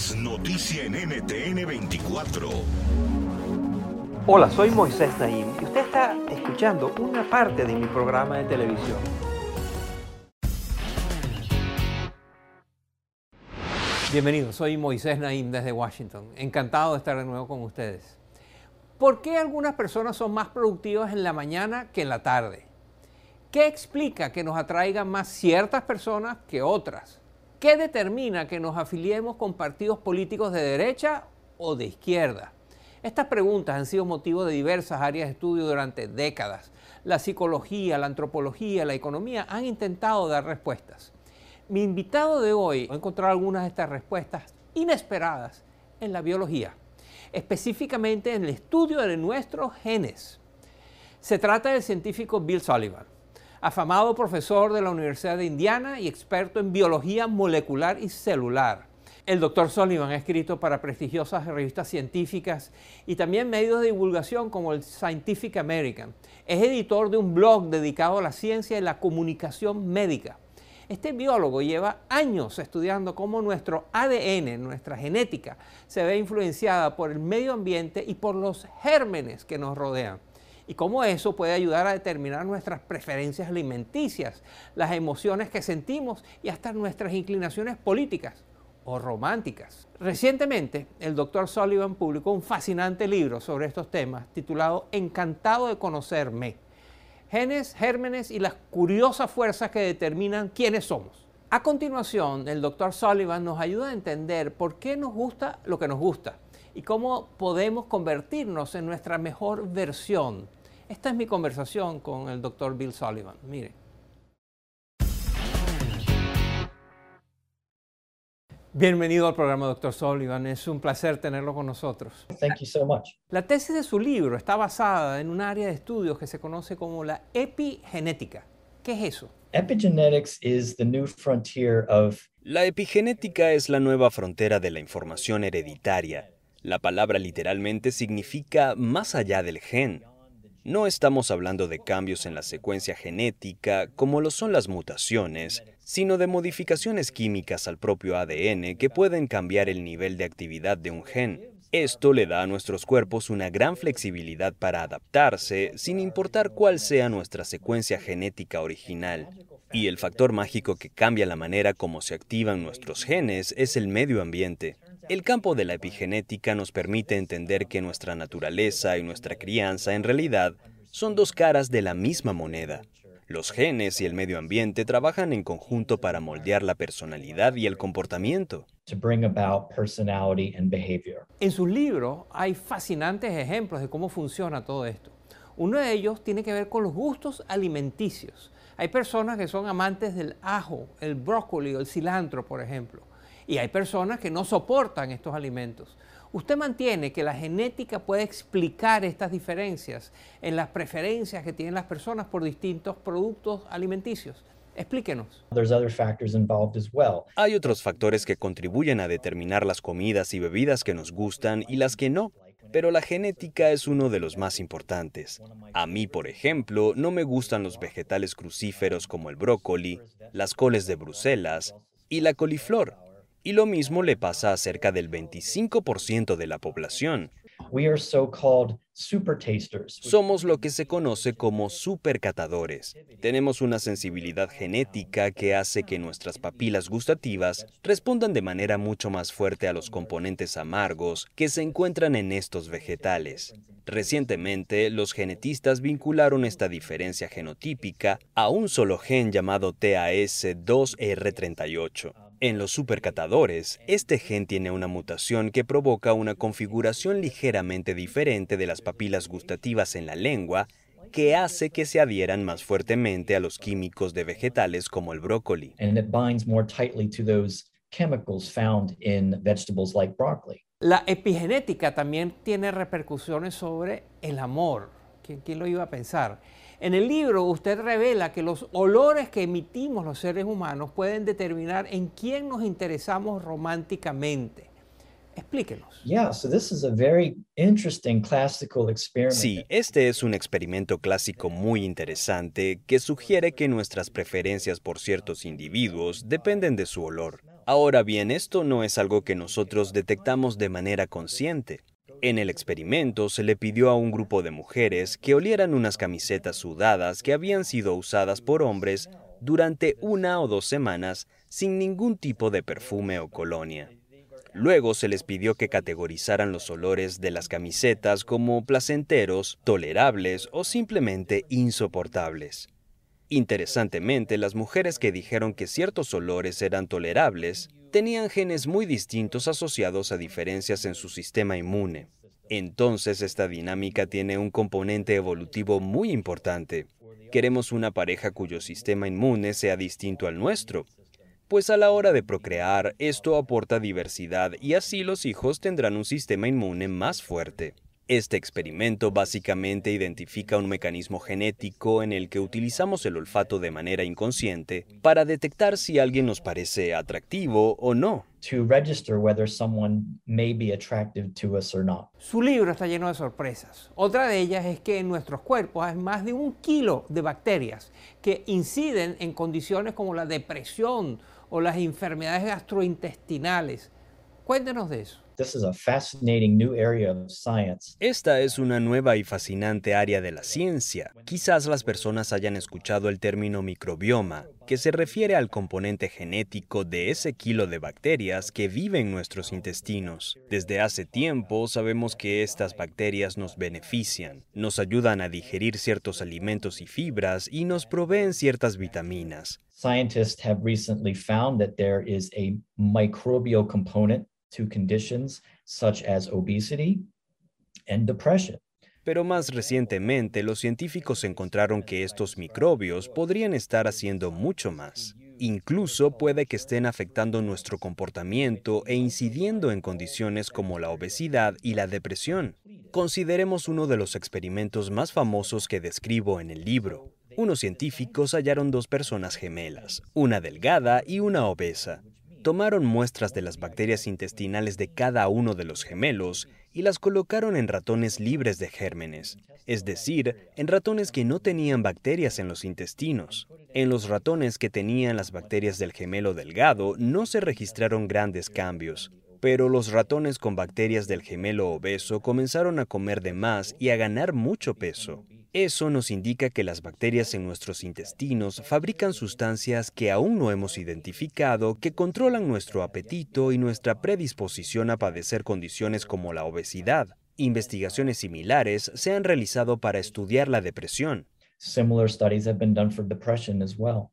es noticia en NTN 24. Hola, soy Moisés Naim y usted está escuchando una parte de mi programa de televisión. Bienvenidos, soy Moisés Naim desde Washington. Encantado de estar de nuevo con ustedes. ¿Por qué algunas personas son más productivas en la mañana que en la tarde? ¿Qué explica que nos atraigan más ciertas personas que otras? ¿Qué determina que nos afiliemos con partidos políticos de derecha o de izquierda? Estas preguntas han sido motivo de diversas áreas de estudio durante décadas. La psicología, la antropología, la economía han intentado dar respuestas. Mi invitado de hoy ha encontrado algunas de estas respuestas inesperadas en la biología, específicamente en el estudio de nuestros genes. Se trata del científico Bill Sullivan afamado profesor de la Universidad de Indiana y experto en biología molecular y celular. El doctor Sullivan ha escrito para prestigiosas revistas científicas y también medios de divulgación como el Scientific American. Es editor de un blog dedicado a la ciencia y la comunicación médica. Este biólogo lleva años estudiando cómo nuestro ADN, nuestra genética, se ve influenciada por el medio ambiente y por los gérmenes que nos rodean y cómo eso puede ayudar a determinar nuestras preferencias alimenticias, las emociones que sentimos y hasta nuestras inclinaciones políticas o románticas. Recientemente, el Dr. Sullivan publicó un fascinante libro sobre estos temas titulado Encantado de conocerme. Genes, gérmenes y las curiosas fuerzas que determinan quiénes somos. A continuación, el Dr. Sullivan nos ayuda a entender por qué nos gusta lo que nos gusta y cómo podemos convertirnos en nuestra mejor versión esta es mi conversación con el doctor Bill Sullivan. Mire. Bienvenido al programa, doctor Sullivan. Es un placer tenerlo con nosotros. Thank you so much. La tesis de su libro está basada en un área de estudios que se conoce como la epigenética. ¿Qué es eso? Epigenetics is the new frontier of La epigenética es la nueva frontera de la información hereditaria. La palabra literalmente significa más allá del gen. No estamos hablando de cambios en la secuencia genética como lo son las mutaciones, sino de modificaciones químicas al propio ADN que pueden cambiar el nivel de actividad de un gen. Esto le da a nuestros cuerpos una gran flexibilidad para adaptarse sin importar cuál sea nuestra secuencia genética original. Y el factor mágico que cambia la manera como se activan nuestros genes es el medio ambiente. El campo de la epigenética nos permite entender que nuestra naturaleza y nuestra crianza en realidad son dos caras de la misma moneda. Los genes y el medio ambiente trabajan en conjunto para moldear la personalidad y el comportamiento. En sus libros hay fascinantes ejemplos de cómo funciona todo esto. Uno de ellos tiene que ver con los gustos alimenticios. Hay personas que son amantes del ajo, el brócoli o el cilantro, por ejemplo y hay personas que no soportan estos alimentos. ¿Usted mantiene que la genética puede explicar estas diferencias en las preferencias que tienen las personas por distintos productos alimenticios? Explíquenos. Hay otros factores que contribuyen a determinar las comidas y bebidas que nos gustan y las que no, pero la genética es uno de los más importantes. A mí, por ejemplo, no me gustan los vegetales crucíferos como el brócoli, las coles de Bruselas y la coliflor y lo mismo le pasa a cerca del 25% de la población. Somos lo que se conoce como supercatadores. Tenemos una sensibilidad genética que hace que nuestras papilas gustativas respondan de manera mucho más fuerte a los componentes amargos que se encuentran en estos vegetales. Recientemente, los genetistas vincularon esta diferencia genotípica a un solo gen llamado TAS2R38. En los supercatadores, este gen tiene una mutación que provoca una configuración ligeramente diferente de las papilas gustativas en la lengua que hace que se adhieran más fuertemente a los químicos de vegetales como el brócoli. La epigenética también tiene repercusiones sobre el amor. ¿Quién, lo iba a pensar? En el libro usted revela que los olores que emitimos los seres humanos pueden determinar en quién nos interesamos románticamente. Explíquenos. Sí, este es un experimento clásico muy interesante que sugiere que nuestras preferencias por ciertos individuos dependen de su olor. Ahora bien, esto no es algo que nosotros detectamos de manera consciente. En el experimento se le pidió a un grupo de mujeres que olieran unas camisetas sudadas que habían sido usadas por hombres durante una o dos semanas sin ningún tipo de perfume o colonia. Luego se les pidió que categorizaran los olores de las camisetas como placenteros, tolerables o simplemente insoportables. Interesantemente, las mujeres que dijeron que ciertos olores eran tolerables tenían genes muy distintos asociados a diferencias en su sistema inmune. Entonces esta dinámica tiene un componente evolutivo muy importante. Queremos una pareja cuyo sistema inmune sea distinto al nuestro, pues a la hora de procrear esto aporta diversidad y así los hijos tendrán un sistema inmune más fuerte. Este experimento básicamente identifica un mecanismo genético en el que utilizamos el olfato de manera inconsciente para detectar si alguien nos parece atractivo o no. to register whether someone may be attractive to us or not. Su libro está lleno de sorpresas. Otra de ellas es que en nuestros cuerpos hay más de un kilo de bacterias que inciden en condiciones como la depresión o las enfermedades gastrointestinales. Cuéntenos de eso. This is a fascinating new area of science. Esta es una nueva y fascinante área de la ciencia. Quizás las personas hayan escuchado el término microbioma, que se refiere al componente genético de ese kilo de bacterias que viven en nuestros intestinos. Desde hace tiempo sabemos que estas bacterias nos benefician, nos ayudan a digerir ciertos alimentos y fibras y nos proveen ciertas vitaminas. Scientists have recently found that there is a microbial component to conditions such as obesity and depression. Pero más recientemente los científicos encontraron que estos microbios podrían estar haciendo mucho más. Incluso puede que estén afectando nuestro comportamiento e incidiendo en condiciones como la obesidad y la depresión. Consideremos uno de los experimentos más famosos que describo en el libro. Unos científicos hallaron dos personas gemelas, una delgada y una obesa. Tomaron muestras de las bacterias intestinales de cada uno de los gemelos y las colocaron en ratones libres de gérmenes, es decir, en ratones que no tenían bacterias en los intestinos. En los ratones que tenían las bacterias del gemelo delgado no se registraron grandes cambios, pero los ratones con bacterias del gemelo obeso comenzaron a comer de más y a ganar mucho peso. Eso nos indica que las bacterias en nuestros intestinos fabrican sustancias que aún no hemos identificado que controlan nuestro apetito y nuestra predisposición a padecer condiciones como la obesidad. Investigaciones similares se han realizado para estudiar la depresión. Similar studies have been done for depression as well.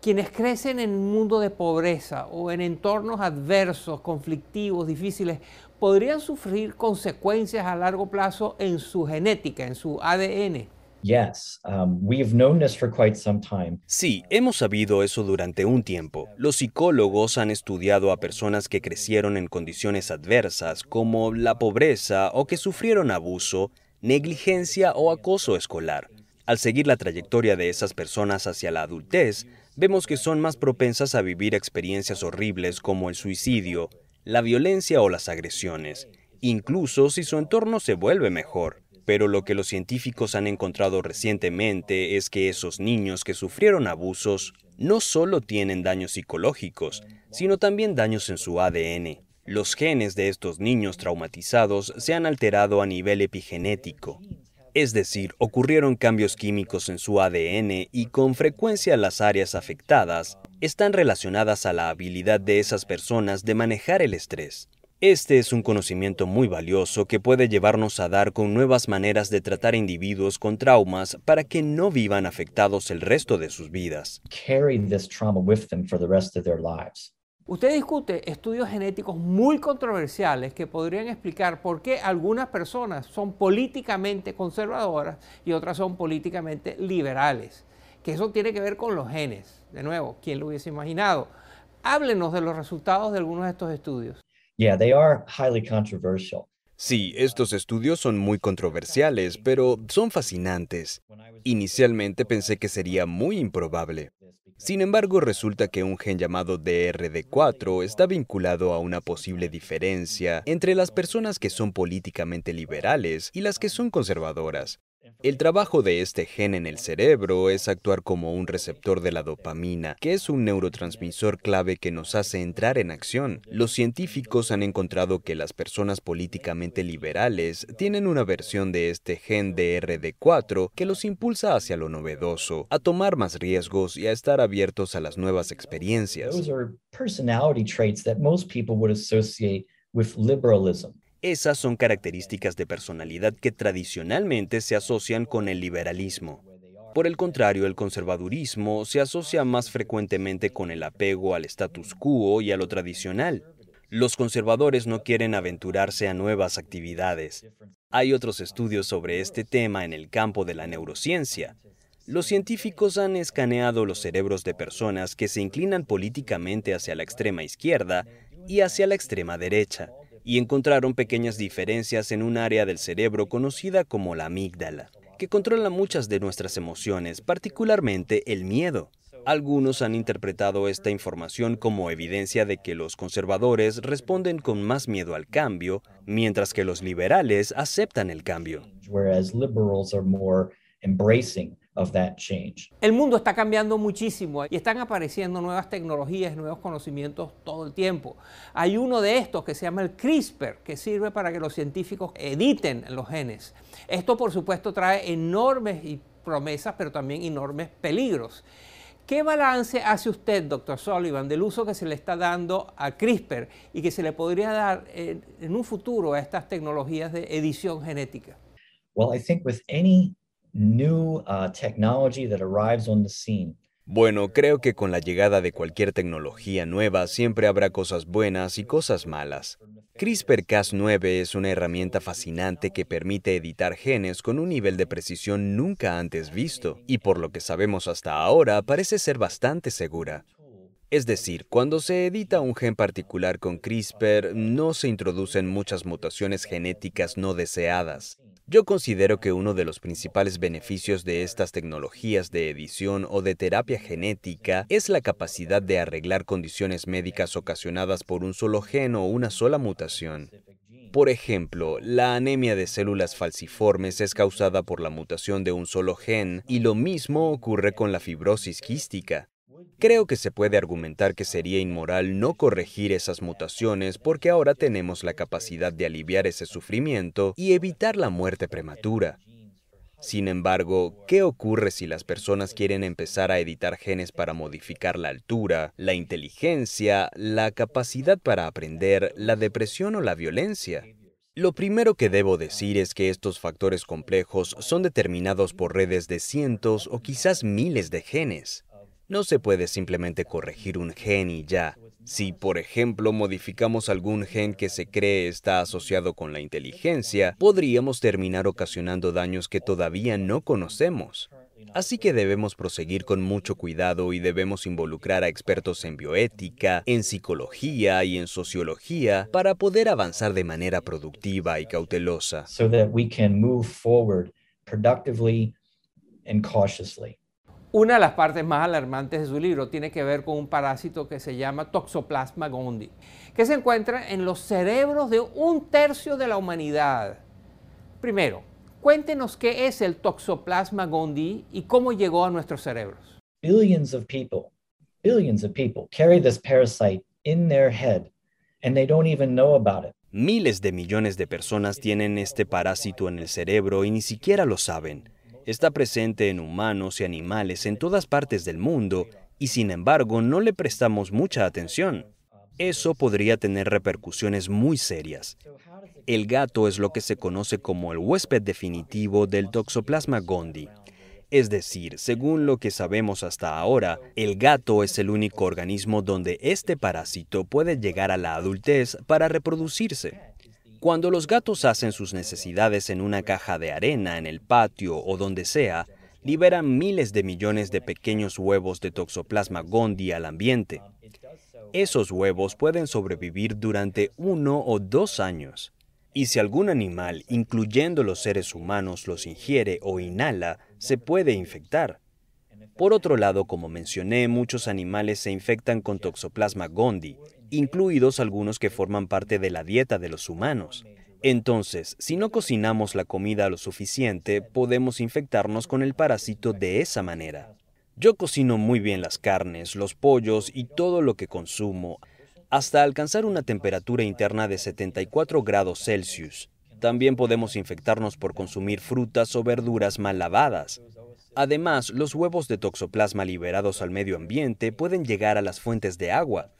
Quienes crecen en un mundo de pobreza o en entornos adversos, conflictivos, difíciles, podrían sufrir consecuencias a largo plazo en su genética, en su ADN. Yes, um, we've known this for quite some time. Sí, hemos sabido eso durante un tiempo. Los psicólogos han estudiado a personas que crecieron en condiciones adversas como la pobreza o que sufrieron abuso, negligencia o acoso escolar. Al seguir la trayectoria de esas personas hacia la adultez, vemos que son más propensas a vivir experiencias horribles como el suicidio, la violencia o las agresiones, incluso si su entorno se vuelve mejor. Pero lo que los científicos han encontrado recientemente es que esos niños que sufrieron abusos no solo tienen daños psicológicos, sino también daños en su ADN. Los genes de estos niños traumatizados se han alterado a nivel epigenético, es decir, ocurrieron cambios químicos en su ADN y con frecuencia las áreas afectadas están relacionadas a la habilidad de esas personas de manejar el estrés. Este es un conocimiento muy valioso que puede llevarnos a dar con nuevas maneras de tratar individuos con traumas para que no vivan afectados el resto de sus vidas. Carry this trauma with them for the rest of their lives. Usted discute estudios genéticos muy controversiales que podrían explicar por qué algunas personas son políticamente conservadoras y otras son políticamente liberales. Que eso tiene que ver con los genes. De nuevo, ¿quién lo hubiese imaginado? Háblenos de los resultados de algunos de estos estudios. Yeah, they are highly controversial. Sí, estos estudios son muy controversiales, pero son fascinantes. Inicialmente pensé que sería muy improbable. Sin embargo, resulta que un gen llamado DRD4 está vinculado a una posible diferencia entre las personas que son políticamente liberales y las que son conservadoras. El trabajo de este gen en el cerebro es actuar como un receptor de la dopamina, que es un neurotransmisor clave que nos hace entrar en acción. Los científicos han encontrado que las personas políticamente liberales tienen una versión de este gen DRD4 que los impulsa hacia lo novedoso, a tomar más riesgos y a estar abiertos a las nuevas experiencias. Esas son características de personalidad que tradicionalmente se asocian con el liberalismo. Por el contrario, el conservadurismo se asocia más frecuentemente con el apego al status quo y a lo tradicional. Los conservadores no quieren aventurarse a nuevas actividades. Hay otros estudios sobre este tema en el campo de la neurociencia. Los científicos han escaneado los cerebros de personas que se inclinan políticamente hacia la extrema izquierda y hacia la extrema derecha y encontraron pequeñas diferencias en un área del cerebro conocida como la amígdala, que controla muchas de nuestras emociones, particularmente el miedo. Algunos han interpretado esta información como evidencia de que los conservadores responden con más miedo al cambio, mientras que los liberales aceptan el cambio. El mundo está cambiando muchísimo y están apareciendo nuevas tecnologías, nuevos conocimientos todo el tiempo. Hay uno de estos que se llama el CRISPR, que sirve para que los científicos editen los genes. Esto, por supuesto, trae enormes promesas, pero también enormes peligros. ¿Qué balance hace usted, doctor Sullivan, del uso que se le está dando a CRISPR y que se le podría dar en, en un futuro a estas tecnologías de edición genética? Well, I think with any new uh, technology that arrives on the scene. Bueno, creo que con la llegada de cualquier tecnología nueva siempre habrá cosas buenas y cosas malas. CRISPR-Cas9 es una herramienta fascinante que permite editar genes con un nivel de precisión nunca antes visto, y por lo que sabemos hasta ahora parece ser bastante segura. Es decir, cuando se edita un gen particular con CRISPR, no se introducen muchas mutaciones genéticas no deseadas. Yo considero que uno de los principales beneficios de estas tecnologías de edición o de terapia genética es la capacidad de arreglar condiciones médicas ocasionadas por un solo gen o una sola mutación. Por ejemplo, la anemia de células falciformes es causada por la mutación de un solo gen y lo mismo ocurre con la fibrosis quística. Creo que se puede argumentar que sería inmoral no corregir esas mutaciones porque ahora tenemos la capacidad de aliviar ese sufrimiento y evitar la muerte prematura. Sin embargo, ¿qué ocurre si las personas quieren empezar a editar genes para modificar la altura, la inteligencia, la capacidad para aprender, la depresión o la violencia? Lo primero que debo decir es que estos factores complejos son determinados por redes de cientos o quizás miles de genes. No se puede simplemente corregir un gen y ya. Si, por ejemplo, modificamos algún gen que se cree está asociado con la inteligencia, podríamos terminar ocasionando daños que todavía no conocemos. Así que debemos proseguir con mucho cuidado y debemos involucrar a expertos en bioética, en psicología y en sociología para poder avanzar de manera productiva y cautelosa. So that we can move forward productively and cautiously. Una de las partes más alarmantes de su libro tiene que ver con un parásito que se llama Toxoplasma gondii, que se encuentra en los cerebros de un tercio de la humanidad. Primero, cuéntenos qué es el Toxoplasma gondii y cómo llegó a nuestros cerebros. Billions of people, billions of people carry this parasite in their head and they don't even know about it. Miles de millones de personas tienen este parásito en el cerebro y ni siquiera lo saben. Está presente en humanos y animales en todas partes del mundo y sin embargo no le prestamos mucha atención. Eso podría tener repercusiones muy serias. El gato es lo que se conoce como el huésped definitivo del Toxoplasma gondii. Es decir, según lo que sabemos hasta ahora, el gato es el único organismo donde este parásito puede llegar a la adultez para reproducirse. Cuando los gatos hacen sus necesidades en una caja de arena, en el patio o donde sea, liberan miles de millones de pequeños huevos de Toxoplasma gondii al ambiente. Esos huevos pueden sobrevivir durante uno o dos años. Y si algún animal, incluyendo los seres humanos, los ingiere o inhala, se puede infectar. Por otro lado, como mencioné, muchos animales se infectan con Toxoplasma gondii, incluidos algunos que forman parte de la dieta de los humanos. Entonces, si no cocinamos la comida lo suficiente, podemos infectarnos con el parásito de esa manera. Yo cocino muy bien las carnes, los pollos y todo lo que consumo, hasta alcanzar una temperatura interna de 74 grados Celsius. También podemos infectarnos por consumir frutas o verduras mal lavadas. Además, los huevos de toxoplasma liberados al medio ambiente pueden llegar a las fuentes de agua.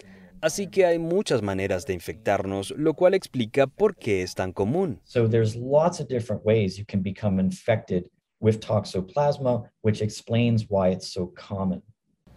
Así que hay muchas maneras de infectarnos, lo cual explica por qué es tan común. So there's lots of different ways you can become infected with toxoplasma, which explains why it's so common.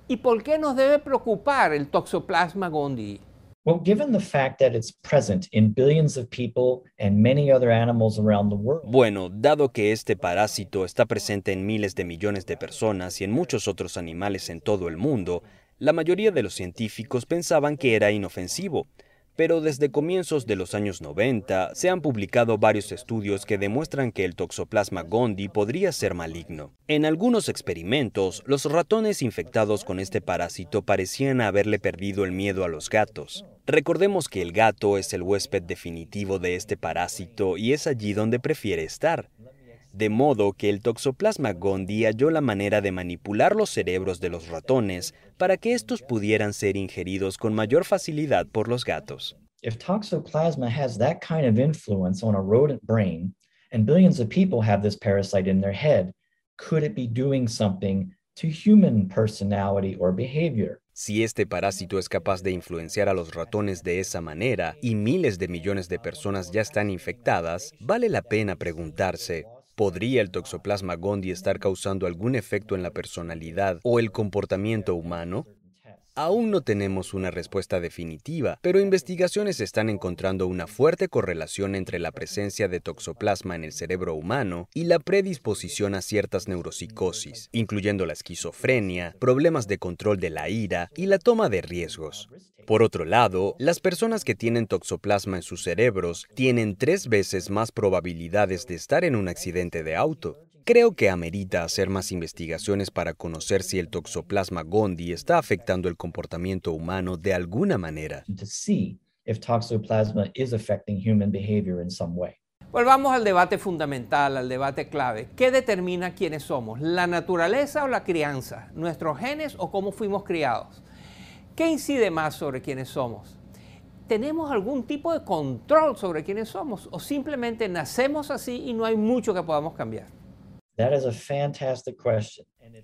¿Y por qué nos debe preocupar el Toxoplasma gondii? Well, given the fact that it's present in billions of people and many other animals around the world. Bueno, dado que este parásito está presente en miles de millones de personas y en muchos otros animales en todo el mundo, la mayoría de los científicos pensaban que era inofensivo, pero desde comienzos de los años 90 se han publicado varios estudios que demuestran que el Toxoplasma gondii podría ser maligno. En algunos experimentos, los ratones infectados con este parásito parecían haberle perdido el miedo a los gatos. Recordemos que el gato es el huésped definitivo de este parásito y es allí donde prefiere estar de modo que el Toxoplasma gondii halló la manera de manipular los cerebros de los ratones para que estos pudieran ser ingeridos con mayor facilidad por los gatos. If toxoplasma has that kind of influence on a rodent brain, and billions of people have this parasite in their head, could it be doing something to human personality or behavior? Si este parásito es capaz de influenciar a los ratones de esa manera y miles de millones de personas ya están infectadas, vale la pena preguntarse, ¿Podría el toxoplasma gondii estar causando algún efecto en la personalidad o el comportamiento humano? Aún no tenemos una respuesta definitiva, pero investigaciones están encontrando una fuerte correlación entre la presencia de toxoplasma en el cerebro humano y la predisposición a ciertas neuropsicosis, incluyendo la esquizofrenia, problemas de control de la ira y la toma de riesgos. Por otro lado, las personas que tienen toxoplasma en sus cerebros tienen tres veces más probabilidades de estar en un accidente de auto. Creo que amerita hacer más investigaciones para conocer si el toxoplasma gondii está afectando el comportamiento humano de alguna manera. Volvamos al debate fundamental, al debate clave. ¿Qué determina quiénes somos? ¿La naturaleza o la crianza? ¿Nuestros genes o cómo fuimos criados? ¿Qué incide más sobre quiénes somos? ¿Tenemos algún tipo de control sobre quiénes somos o simplemente nacemos así y no hay mucho que podamos cambiar?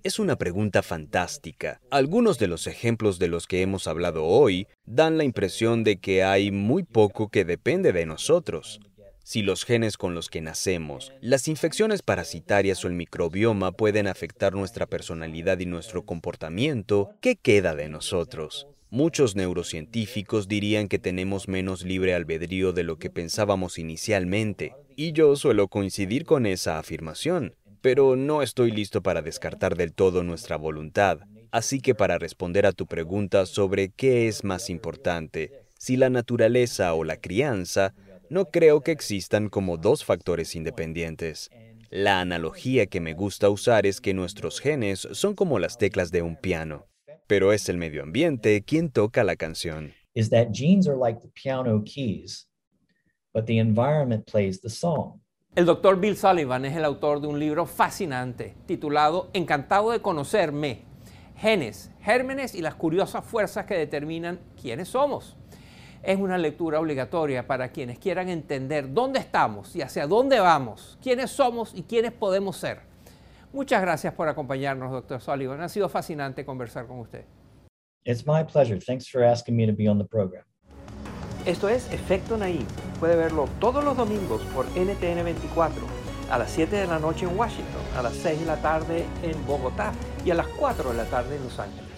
Es una pregunta fantástica. Algunos de los ejemplos de los que hemos hablado hoy dan la impresión de que hay muy poco que depende de nosotros. Si los genes con los que nacemos, las infecciones parasitarias o el microbioma pueden afectar nuestra personalidad y nuestro comportamiento, ¿qué queda de nosotros? Muchos neurocientíficos dirían que tenemos menos libre albedrío de lo que pensábamos inicialmente, y yo suelo coincidir con esa afirmación pero no estoy listo para descartar del todo nuestra voluntad. Así que para responder a tu pregunta sobre qué es más importante, si la naturaleza o la crianza, no creo que existan como dos factores independientes. La analogía que me gusta usar es que nuestros genes son como las teclas de un piano, pero es el medio ambiente quien toca la canción. Is that genes are like the piano keys, but the environment plays the song. El doctor Bill Sullivan es el autor de un libro fascinante titulado Encantado de conocerme, genes, gérmenes y las curiosas fuerzas que determinan quiénes somos. Es una lectura obligatoria para quienes quieran entender dónde estamos y hacia dónde vamos, quiénes somos y quiénes podemos ser. Muchas gracias por acompañarnos, doctor Sullivan. Ha sido fascinante conversar con usted. It's my pleasure. Thanks for asking me to be on the program. Esto es Efecto Naim. Puede verlo todos los domingos por NTN 24, a las 7 de la noche en Washington, a las 6 de la tarde en Bogotá y a las 4 de la tarde en Los Ángeles.